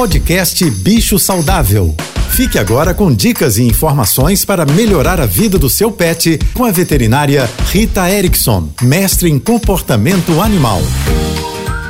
Podcast Bicho Saudável. Fique agora com dicas e informações para melhorar a vida do seu pet com a veterinária Rita Erickson, mestre em comportamento animal.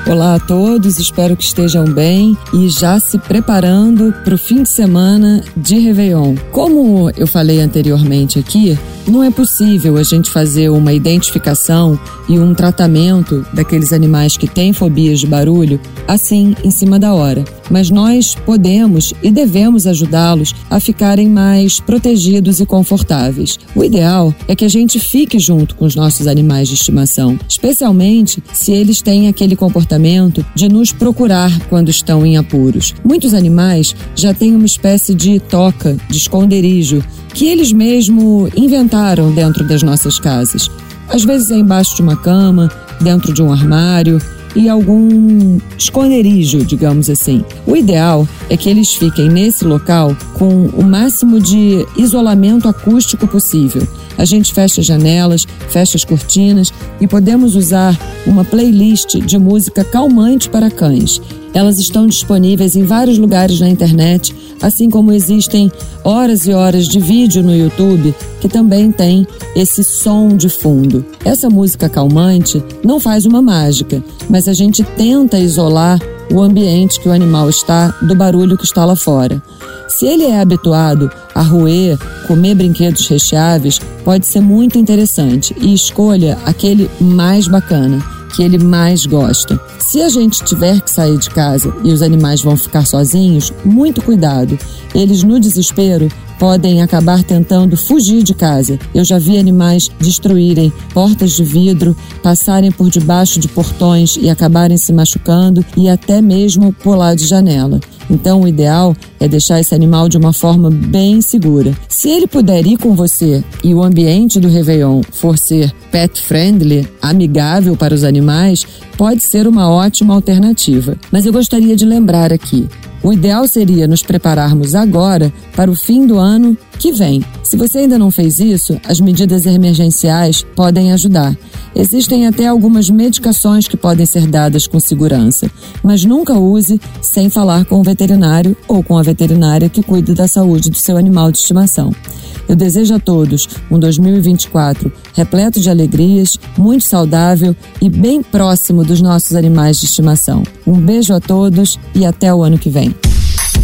Olá a todos, espero que estejam bem e já se preparando para o fim de semana de Réveillon. Como eu falei anteriormente aqui, não é possível a gente fazer uma identificação e um tratamento daqueles animais que têm fobias de barulho assim em cima da hora. Mas nós podemos e devemos ajudá-los a ficarem mais protegidos e confortáveis. O ideal é que a gente fique junto com os nossos animais de estimação, especialmente se eles têm aquele comportamento de nos procurar quando estão em apuros. Muitos animais já têm uma espécie de toca, de esconderijo, que eles mesmo inventaram dentro das nossas casas. Às vezes é embaixo de uma cama, dentro de um armário e algum esconderijo, digamos assim. O ideal é que eles fiquem nesse local com o máximo de isolamento acústico possível. A gente fecha as janelas, fecha as cortinas e podemos usar uma playlist de música calmante para cães. Elas estão disponíveis em vários lugares na internet, assim como existem horas e horas de vídeo no YouTube que também tem esse som de fundo. Essa música calmante não faz uma mágica, mas a gente tenta isolar o ambiente que o animal está do barulho que está lá fora. Se ele é habituado a roer, comer brinquedos recheáveis, pode ser muito interessante e escolha aquele mais bacana que ele mais gosta. Se a gente tiver que sair de casa e os animais vão ficar sozinhos, muito cuidado. Eles, no desespero, podem acabar tentando fugir de casa. Eu já vi animais destruírem portas de vidro, passarem por debaixo de portões e acabarem se machucando e até mesmo pular de janela. Então, o ideal é deixar esse animal de uma forma bem segura. Se ele puder ir com você e o ambiente do Réveillon for ser pet friendly, amigável para os animais, pode ser uma ótima alternativa. Mas eu gostaria de lembrar aqui: o ideal seria nos prepararmos agora para o fim do ano que vem. Se você ainda não fez isso, as medidas emergenciais podem ajudar. Existem até algumas medicações que podem ser dadas com segurança, mas nunca use sem falar com o veterinário ou com a veterinária que cuida da saúde do seu animal de estimação. Eu desejo a todos um 2024 repleto de alegrias, muito saudável e bem próximo dos nossos animais de estimação. Um beijo a todos e até o ano que vem.